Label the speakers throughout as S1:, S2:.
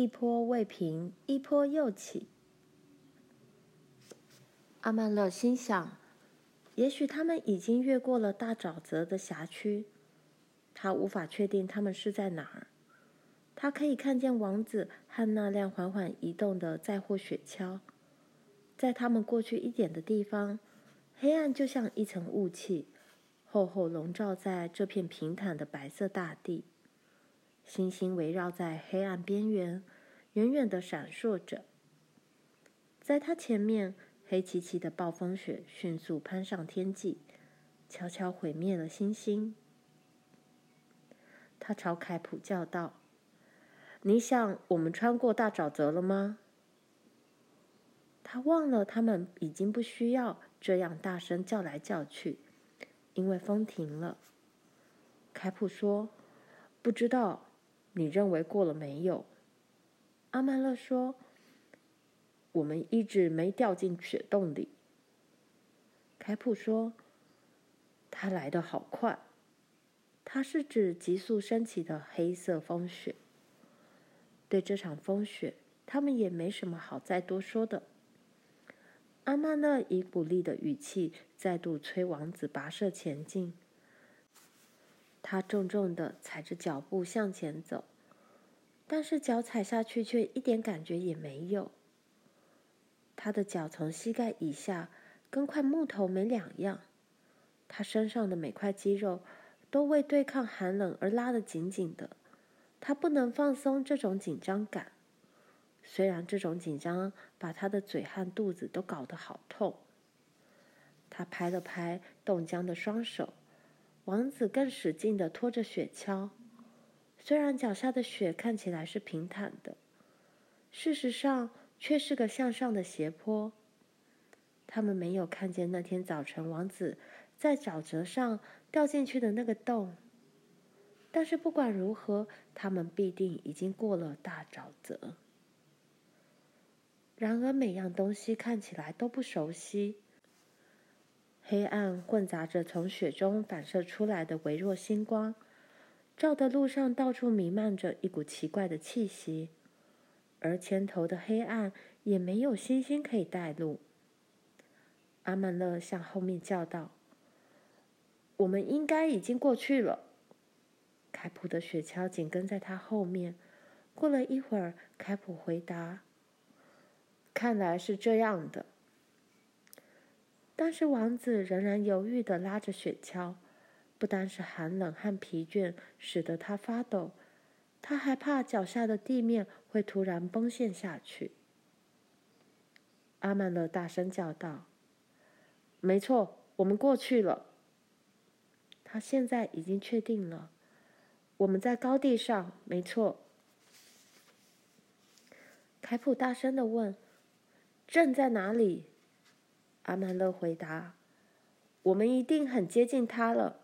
S1: 一波未平，一波又起。阿曼乐心想，也许他们已经越过了大沼泽的辖区。他无法确定他们是在哪儿。他可以看见王子和那辆缓缓移动的载货雪橇。在他们过去一点的地方，黑暗就像一层雾气，厚厚笼罩在这片平坦的白色大地。星星围绕在黑暗边缘，远远的闪烁着。在他前面，黑漆漆的暴风雪迅速攀上天际，悄悄毁灭了星星。他朝凯普叫道：“你想我们穿过大沼泽了吗？”他忘了，他们已经不需要这样大声叫来叫去，因为风停了。凯普说：“不知道，你认为过了没有？”阿曼勒说：“我们一直没掉进雪洞里。”凯普说：“他来的好快。”他是指急速升起的黑色风雪。对这场风雪，他们也没什么好再多说的。阿曼勒以鼓励的语气再度催王子跋涉前进。他重重的踩着脚步向前走，但是脚踩下去却一点感觉也没有。他的脚从膝盖以下跟块木头没两样，他身上的每块肌肉都为对抗寒冷而拉得紧紧的，他不能放松这种紧张感。虽然这种紧张把他的嘴和肚子都搞得好痛，他拍了拍冻僵的双手，王子更使劲地拖着雪橇。虽然脚下的雪看起来是平坦的，事实上却是个向上的斜坡。他们没有看见那天早晨王子在沼泽上掉进去的那个洞，但是不管如何，他们必定已经过了大沼泽。然而，每样东西看起来都不熟悉。黑暗混杂着从雪中反射出来的微弱星光，照的路上到处弥漫着一股奇怪的气息，而前头的黑暗也没有星星可以带路。阿曼勒向后面叫道：“我们应该已经过去了。”凯普的雪橇紧跟在他后面。过了一会儿，凯普回答。看来是这样的，但是王子仍然犹豫地拉着雪橇，不单是寒冷和疲倦使得他发抖，他还怕脚下的地面会突然崩陷下去。阿曼勒大声叫道：“没错，我们过去了。他现在已经确定了，我们在高地上，没错。”凯普大声地问。镇在哪里？阿曼勒回答：“我们一定很接近他了。”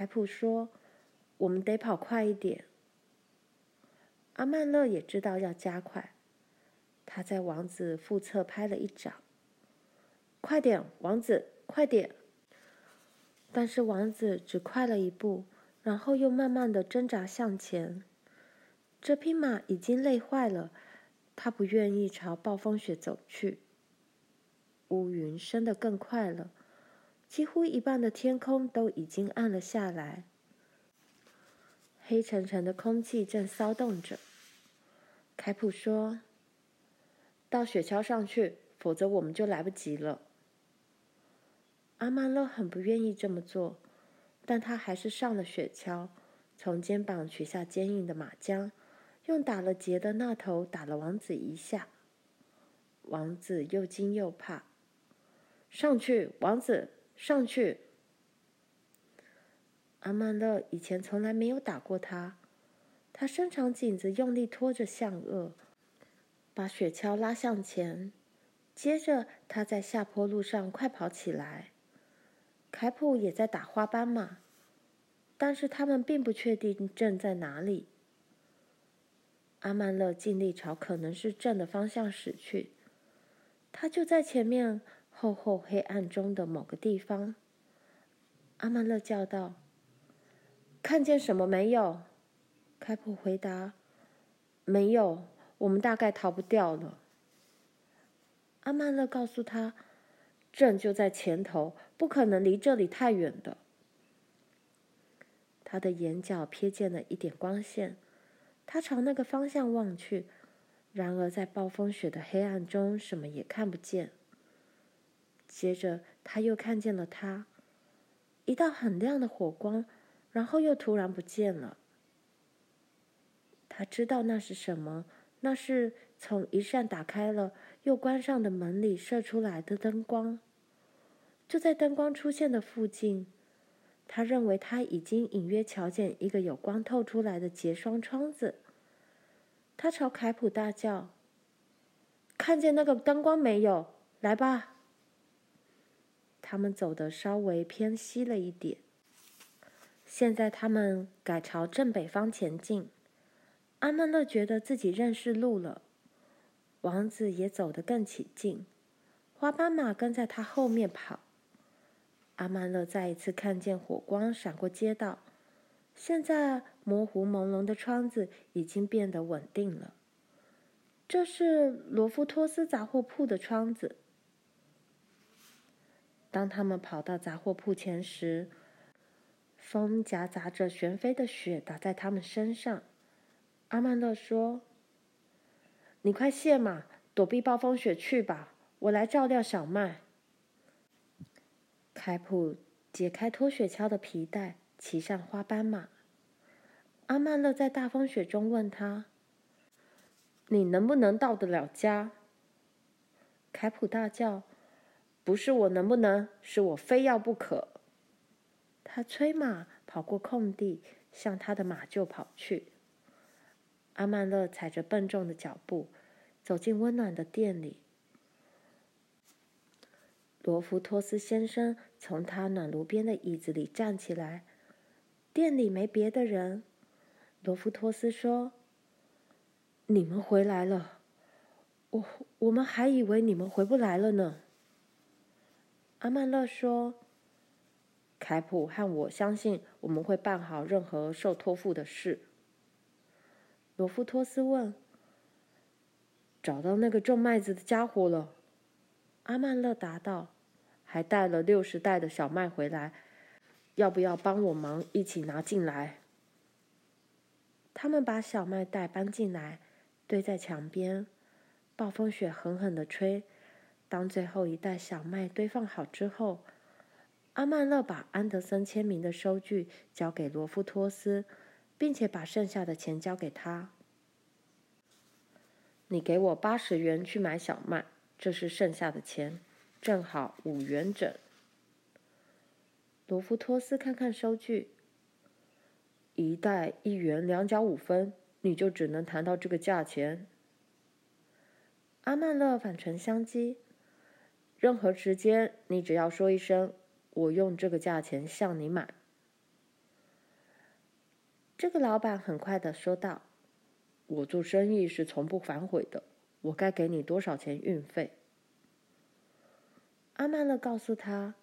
S1: 凯普说：“我们得跑快一点。”阿曼勒也知道要加快，他在王子腹侧拍了一掌：“快点，王子，快点！”但是王子只快了一步，然后又慢慢的挣扎向前。这匹马已经累坏了。他不愿意朝暴风雪走去。乌云升得更快了，几乎一半的天空都已经暗了下来。黑沉沉的空气正骚动着。凯普说：“到雪橇上去，否则我们就来不及了。”阿曼勒很不愿意这么做，但他还是上了雪橇，从肩膀取下坚硬的马缰。用打了结的那头打了王子一下，王子又惊又怕。上去，王子，上去！阿曼勒以前从来没有打过他，他伸长颈子，用力拖着象顎，把雪橇拉向前。接着，他在下坡路上快跑起来。凯普也在打花斑马，但是他们并不确定镇在哪里。阿曼勒尽力朝可能是镇的方向驶去，他就在前面厚厚黑暗中的某个地方。阿曼勒叫道：“看见什么没有？”凯普回答：“没有，我们大概逃不掉了。阿曼勒告诉他：“镇就在前头，不可能离这里太远的。”他的眼角瞥见了一点光线，他朝那个方向望去，然而在暴风雪的黑暗中，什么也看不见。接着，他又看见了他，一道很亮的火光，然后又突然不见了。他知道那是什么，那是从一扇打开了又关上的门里射出来的灯光。就在灯光出现的附近。他认为他已经隐约瞧见一个有光透出来的结霜窗子。他朝凯普大叫：“看见那个灯光没有？来吧！”他们走得稍微偏西了一点。现在他们改朝正北方前进。阿曼勒觉得自己认识路了。王子也走得更起劲，花斑马跟在他后面跑。阿曼勒再一次看见火光闪过街道，现在模糊朦胧的窗子已经变得稳定了。这是罗夫托斯杂货铺的窗子。当他们跑到杂货铺前时，风夹杂着悬飞的雪打在他们身上。阿曼乐说：“你快卸马，躲避暴风雪去吧，我来照料小麦。”凯普解开拖雪橇的皮带，骑上花斑马。阿曼乐在大风雪中问他：“你能不能到得了家？”凯普大叫：“不是我能不能，是我非要不可。”他催马跑过空地，向他的马厩跑去。阿曼勒踩着笨重的脚步，走进温暖的店里。罗夫托斯先生从他暖炉边的椅子里站起来。店里没别的人。罗夫托斯说：“你们回来了，我我们还以为你们回不来了呢。”阿曼勒说：“凯普和我相信我们会办好任何受托付的事。”罗夫托斯问：“找到那个种麦子的家伙了？”阿曼勒答道：“还带了六十袋的小麦回来，要不要帮我忙一起拿进来？”他们把小麦袋搬进来，堆在墙边。暴风雪狠狠的吹。当最后一袋小麦堆放好之后，阿曼乐把安德森签名的收据交给罗夫托斯，并且把剩下的钱交给他：“你给我八十元去买小麦。”这是剩下的钱，正好五元整。罗夫托斯看看收据，一袋一元两角五分，你就只能谈到这个价钱。阿曼乐反唇相讥：“任何时间，你只要说一声，我用这个价钱向你买。”这个老板很快的说道：“我做生意是从不反悔的。”我该给你多少钱运费？阿曼勒告诉他：“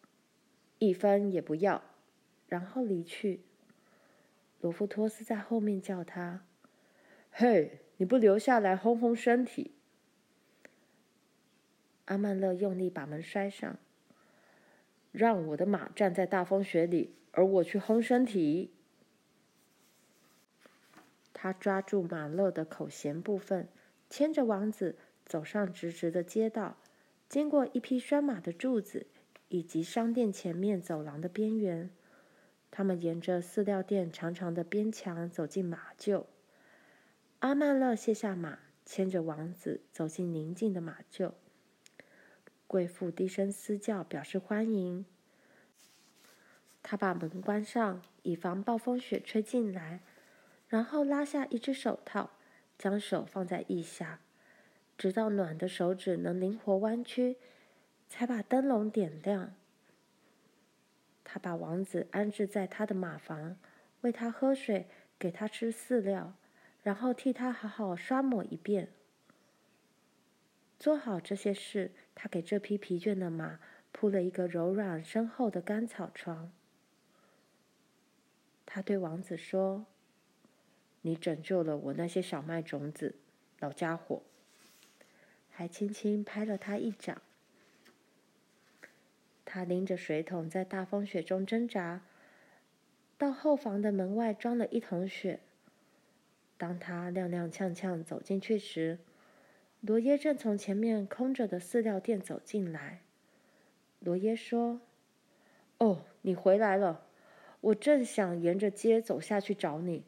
S1: 一分也不要。”然后离去。罗夫托斯在后面叫他：“嘿，你不留下来烘烘身体？”阿曼勒用力把门摔上，让我的马站在大风雪里，而我去烘身体。他抓住马勒的口弦部分。牵着王子走上直直的街道，经过一匹拴马的柱子，以及商店前面走廊的边缘。他们沿着饲料店长长的边墙走进马厩。阿曼勒卸下马，牵着王子走进宁静的马厩。贵妇低声嘶叫，表示欢迎。他把门关上，以防暴风雪吹进来，然后拉下一只手套。将手放在腋下，直到暖的手指能灵活弯曲，才把灯笼点亮。他把王子安置在他的马房，喂他喝水，给他吃饲料，然后替他好好刷抹一遍。做好这些事，他给这匹疲倦的马铺了一个柔软深厚的干草床。他对王子说。你拯救了我那些小麦种子，老家伙。”还轻轻拍了他一掌。他拎着水桶在大风雪中挣扎，到后房的门外装了一桶雪。当他踉踉跄跄走进去时，罗耶正从前面空着的饲料店走进来。罗耶说：“哦，你回来了！我正想沿着街走下去找你，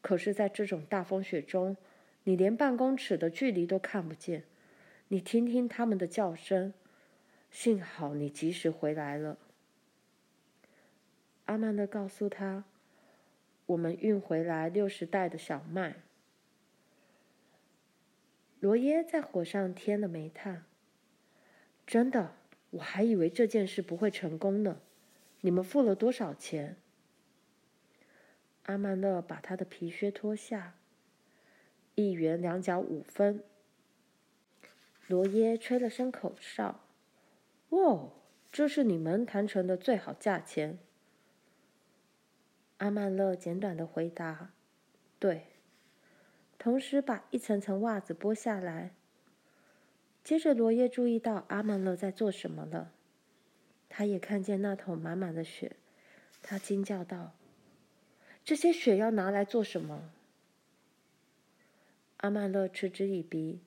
S1: 可是，在这种大风雪中，你连半公尺的距离都看不见。你听听他们的叫声。”幸好你及时回来了。阿曼勒告诉他：“我们运回来六十袋的小麦。”罗耶在火上添了煤炭。真的，我还以为这件事不会成功呢。你们付了多少钱？阿曼勒把他的皮靴脱下。一元两角五分。罗耶吹了声口哨。哦，这是你们谈成的最好价钱。阿曼勒简短的回答：“对。”同时把一层层袜子剥下来。接着，罗耶注意到阿曼勒在做什么了。他也看见那桶满满的雪，他惊叫道：“这些雪要拿来做什么？”阿曼勒嗤之以鼻：“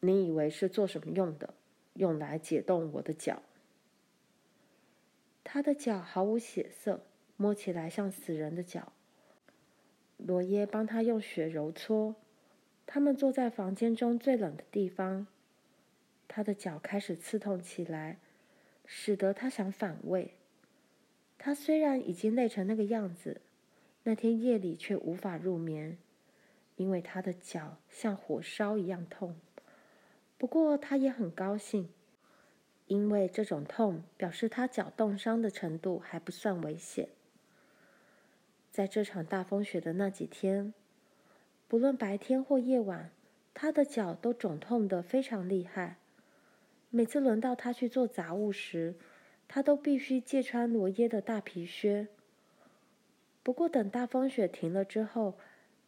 S1: 你以为是做什么用的？”用来解冻我的脚。他的脚毫无血色，摸起来像死人的脚。罗耶帮他用雪揉搓。他们坐在房间中最冷的地方。他的脚开始刺痛起来，使得他想反胃。他虽然已经累成那个样子，那天夜里却无法入眠，因为他的脚像火烧一样痛。不过他也很高兴，因为这种痛表示他脚冻伤的程度还不算危险。在这场大风雪的那几天，不论白天或夜晚，他的脚都肿痛得非常厉害。每次轮到他去做杂务时，他都必须借穿罗耶的大皮靴。不过等大风雪停了之后，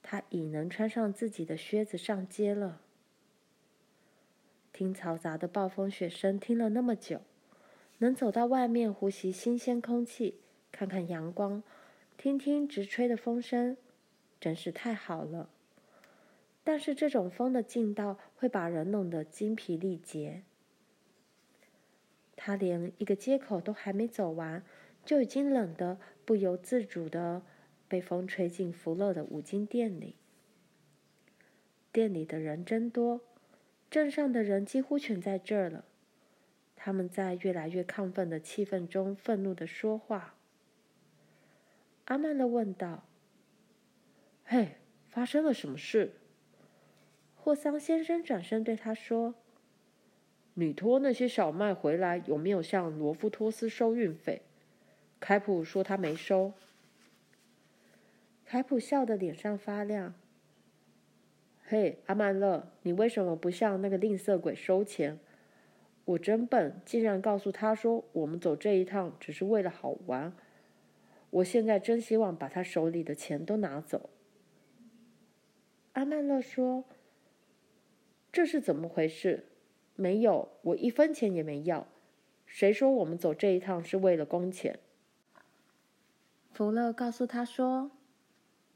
S1: 他已能穿上自己的靴子上街了。听嘈杂的暴风雪声，听了那么久，能走到外面呼吸新鲜空气，看看阳光，听听直吹的风声，真是太好了。但是这种风的劲道会把人弄得精疲力竭。他连一个街口都还没走完，就已经冷得不由自主地被风吹进福乐的五金店里。店里的人真多。镇上的人几乎全在这儿了，他们在越来越亢奋的气氛中愤怒地说话。阿曼勒问道：“嘿，发生了什么事？”霍桑先生转身对他说：“你托那些小麦回来，有没有向罗夫托斯收运费？”凯普说他没收。凯普笑得脸上发亮。嘿，阿曼勒，你为什么不向那个吝啬鬼收钱？我真笨，竟然告诉他说我们走这一趟只是为了好玩。我现在真希望把他手里的钱都拿走。阿曼勒说：“这是怎么回事？没有，我一分钱也没要。谁说我们走这一趟是为了工钱？”福勒告诉他说：“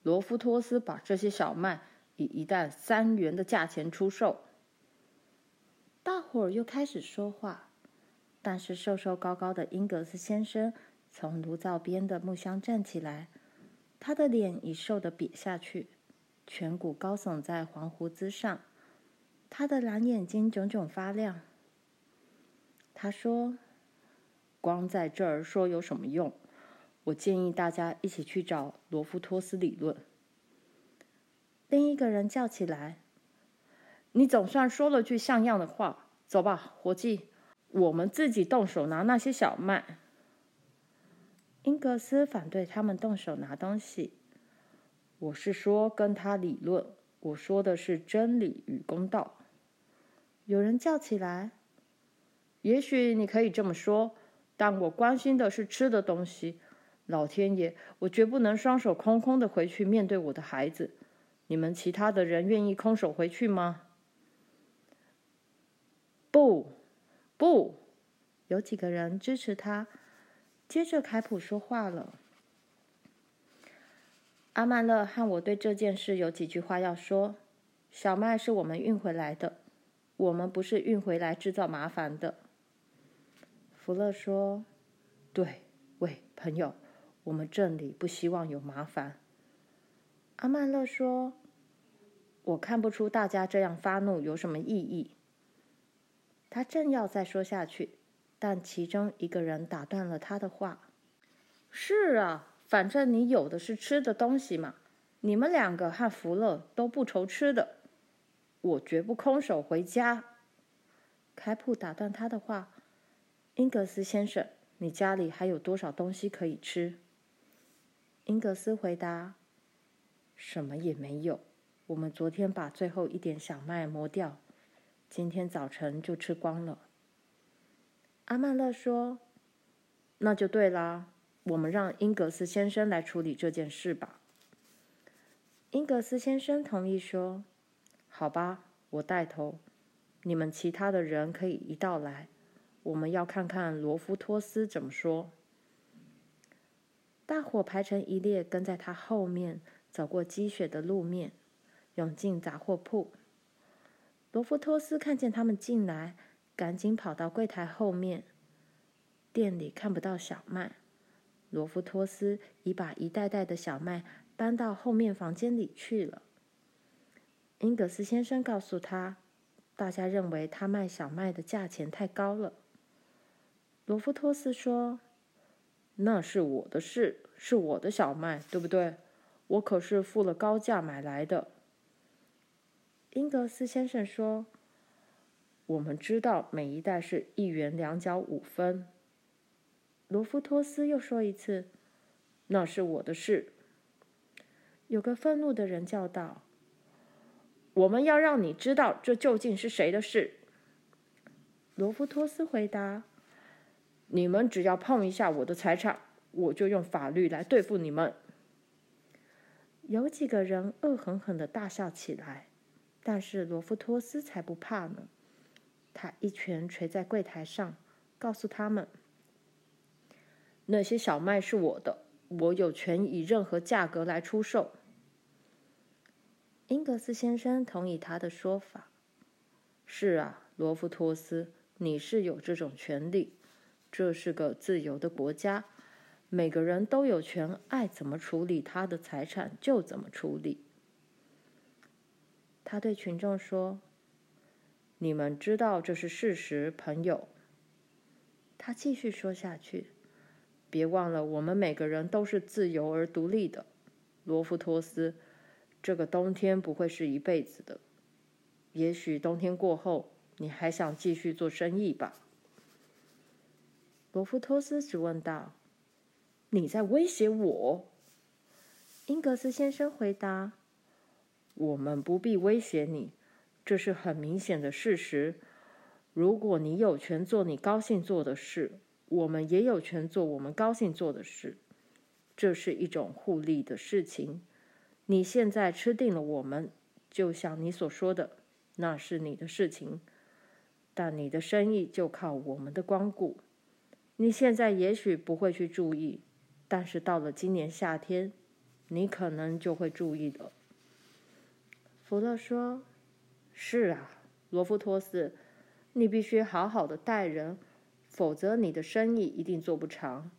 S1: 罗夫托斯把这些小麦。”以一担三元的价钱出售。大伙儿又开始说话，但是瘦瘦高高的英格斯先生从炉灶边的木箱站起来，他的脸已瘦得瘪下去，颧骨高耸在黄胡子上，他的蓝眼睛炯炯发亮。他说：“光在这儿说有什么用？我建议大家一起去找罗夫托斯理论。”另一个人叫起来：“你总算说了句像样的话，走吧，伙计，我们自己动手拿那些小麦。”英格斯反对他们动手拿东西。我是说跟他理论，我说的是真理与公道。有人叫起来：“也许你可以这么说，但我关心的是吃的东西。
S2: 老天爷，我绝不能双手空空的回去面对我的孩子。你们其他的人愿意空手回去吗？
S1: 不，不，有几个人支持他。接着，凯普说话了：“阿曼勒和我对这件事有几句话要说。小麦是我们运回来的，我们不是运回来制造麻烦的。”福勒说：“
S2: 对，喂，朋友，我们这里不希望有麻烦。”
S1: 阿曼勒说：“我看不出大家这样发怒有什么意义。”他正要再说下去，但其中一个人打断了他的话：“
S2: 是啊，反正你有的是吃的东西嘛。你们两个和福勒都不愁吃的，我绝不空手回家。”
S1: 凯普打断他的话：“英格斯先生，你家里还有多少东西可以吃？”英格斯回答：“
S2: 什么也没有。我们昨天把最后一点小麦磨掉。”今天早晨就吃光了。
S1: 阿曼勒说：“
S2: 那就对啦，我们让英格斯先生来处理这件事吧。”
S1: 英格斯先生同意说：“
S2: 好吧，我带头。你们其他的人可以一道来。我们要看看罗夫托斯怎么说。”
S1: 大伙排成一列，跟在他后面，走过积雪的路面，涌进杂货铺。罗夫托斯看见他们进来，赶紧跑到柜台后面。店里看不到小麦，罗夫托斯已把一袋袋的小麦搬到后面房间里去了。英格斯先生告诉他，大家认为他卖小麦的价钱太高了。罗夫托斯说：“
S2: 那是我的事，是我的小麦，对不对？我可是付了高价买来的。”
S1: 英格斯先生说：“
S2: 我们知道每一袋是一元两角五分。”
S1: 罗夫托斯又说一次：“
S2: 那是我的事。”
S1: 有个愤怒的人叫道：“
S2: 我们要让你知道这究竟是谁的事。”
S1: 罗夫托斯回答：“
S2: 你们只要碰一下我的财产，我就用法律来对付你们。”
S1: 有几个人恶狠狠地大笑起来。但是罗夫托斯才不怕呢！他一拳捶在柜台上，告诉他们：“
S2: 那些小麦是我的，我有权以任何价格来出售。”
S1: 英格斯先生同意他的说法：“
S2: 是啊，罗夫托斯，你是有这种权利。这是个自由的国家，每个人都有权爱怎么处理他的财产就怎么处理。”
S1: 他对群众说：“
S2: 你们知道这是事实，朋友。”
S1: 他继续说下去：“
S2: 别忘了，我们每个人都是自由而独立的，罗夫托斯。这个冬天不会是一辈子的，也许冬天过后，你还想继续做生意吧？”
S1: 罗夫托斯质问道：“
S2: 你在威胁我？”
S1: 英格斯先生回答。
S2: 我们不必威胁你，这是很明显的事实。如果你有权做你高兴做的事，我们也有权做我们高兴做的事。这是一种互利的事情。你现在吃定了我们，就像你所说的，那是你的事情。但你的生意就靠我们的光顾。你现在也许不会去注意，但是到了今年夏天，你可能就会注意了。
S1: 福勒说：“
S2: 是啊，罗夫托斯，你必须好好的待人，否则你的生意一定做不长。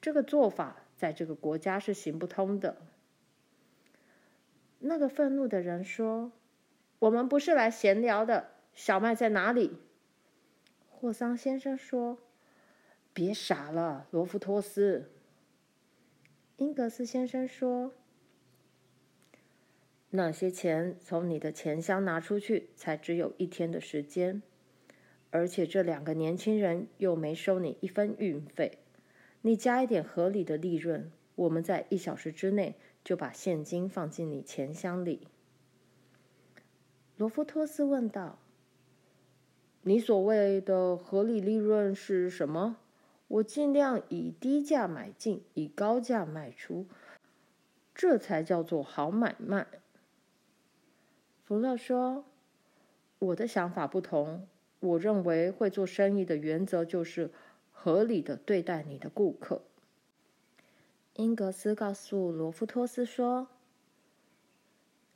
S2: 这个做法在这个国家是行不通的。”
S1: 那个愤怒的人说：“
S2: 我们不是来闲聊的，小麦在哪里？”
S1: 霍桑先生说：“
S2: 别傻了，罗夫托斯。”
S1: 英格斯先生说。
S2: 那些钱从你的钱箱拿出去，才只有一天的时间，而且这两个年轻人又没收你一分运费。你加一点合理的利润，我们在一小时之内就把现金放进你钱箱里。
S1: 罗夫托斯问道：“
S2: 你所谓的合理利润是什么？我尽量以低价买进，以高价卖出，这才叫做好买卖。”
S1: 福勒说：“我的想法不同，我认为会做生意的原则就是合理的对待你的顾客。”英格斯告诉罗夫托斯说：“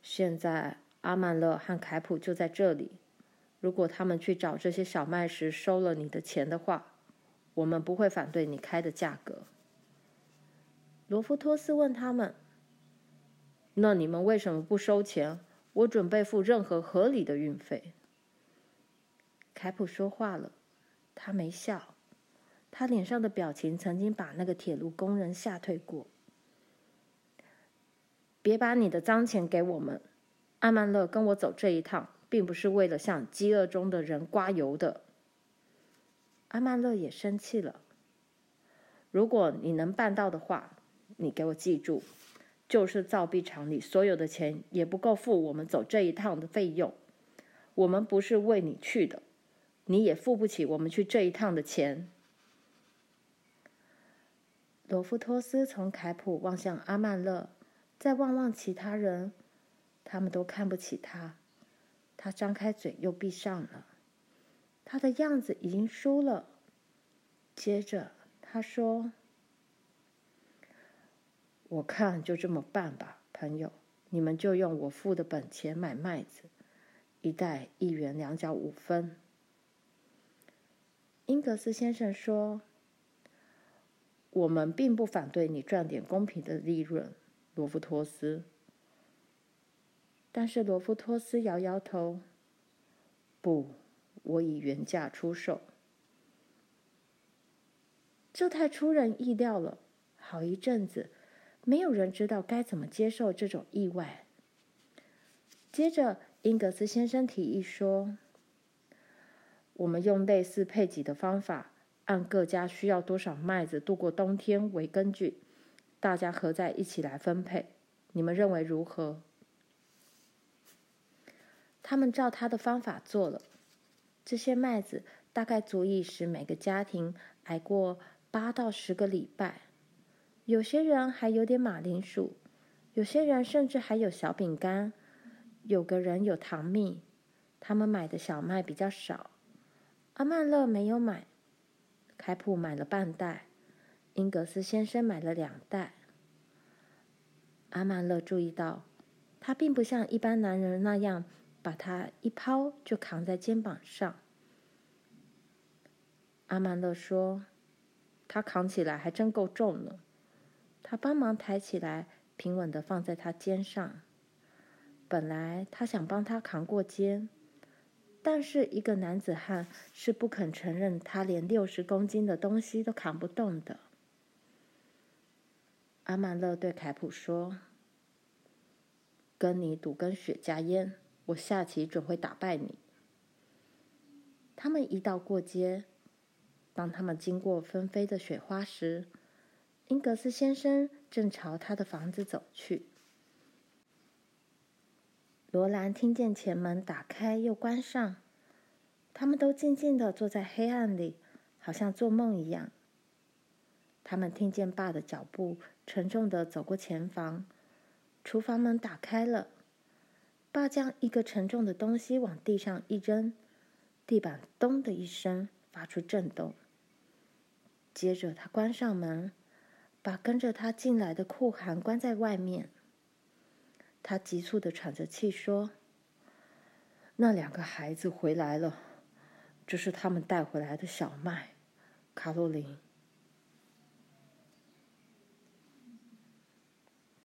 S1: 现在阿曼勒和凯普就在这里。如果他们去找这些小麦时收了你的钱的话，我们不会反对你开的价格。”罗夫托斯问他们：“那你们为什么不收钱？我准备付任何合理的运费。”凯普说话了，他没笑。他脸上的表情曾经把那个铁路工人吓退过。别把你的脏钱给我们，阿曼勒跟我走这一趟，并不是为了向饥饿中的人刮油的。阿曼勒也生气了。如果你能办到的话，你给我记住，就是造币厂里所有的钱也不够付我们走这一趟的费用。我们不是为你去的，你也付不起我们去这一趟的钱。罗夫托斯从凯普望向阿曼勒，再望望其他人，他们都看不起他。他张开嘴又闭上了，他的样子已经输了。接着他说：“我看就这么办吧，朋友，你们就用我付的本钱买麦子，一袋一元两角五分。”英格斯先生说。我们并不反对你赚点公平的利润，罗夫托斯。但是罗夫托斯摇摇头：“不，我以原价出售。”这太出人意料了。好一阵子，没有人知道该怎么接受这种意外。接着，英格斯先生提议说：“我们用类似配给的方法。”按各家需要多少麦子度过冬天为根据，大家合在一起来分配。你们认为如何？他们照他的方法做了。这些麦子大概足以使每个家庭挨过八到十个礼拜。有些人还有点马铃薯，有些人甚至还有小饼干。有个人有糖蜜。他们买的小麦比较少。阿曼勒没有买。凯普买了半袋，英格斯先生买了两袋。阿曼勒注意到，他并不像一般男人那样把它一抛就扛在肩膀上。阿曼勒说：“他扛起来还真够重呢。”他帮忙抬起来，平稳地放在他肩上。本来他想帮他扛过肩。但是一个男子汉是不肯承认他连六十公斤的东西都扛不动的。阿曼勒对凯普说：“跟你赌根雪茄烟，我下棋准会打败你。”他们一道过街，当他们经过纷飞的雪花时，英格斯先生正朝他的房子走去。罗兰听见前门打开又关上，他们都静静地坐在黑暗里，好像做梦一样。他们听见爸的脚步沉重地走过前房，厨房门打开了，爸将一个沉重的东西往地上一扔，地板“咚”的一声发出震动。接着他关上门，把跟着他进来的酷寒关在外面。他急促的喘着气说：“那两个孩子回来了，这是他们带回来的小麦，卡洛琳。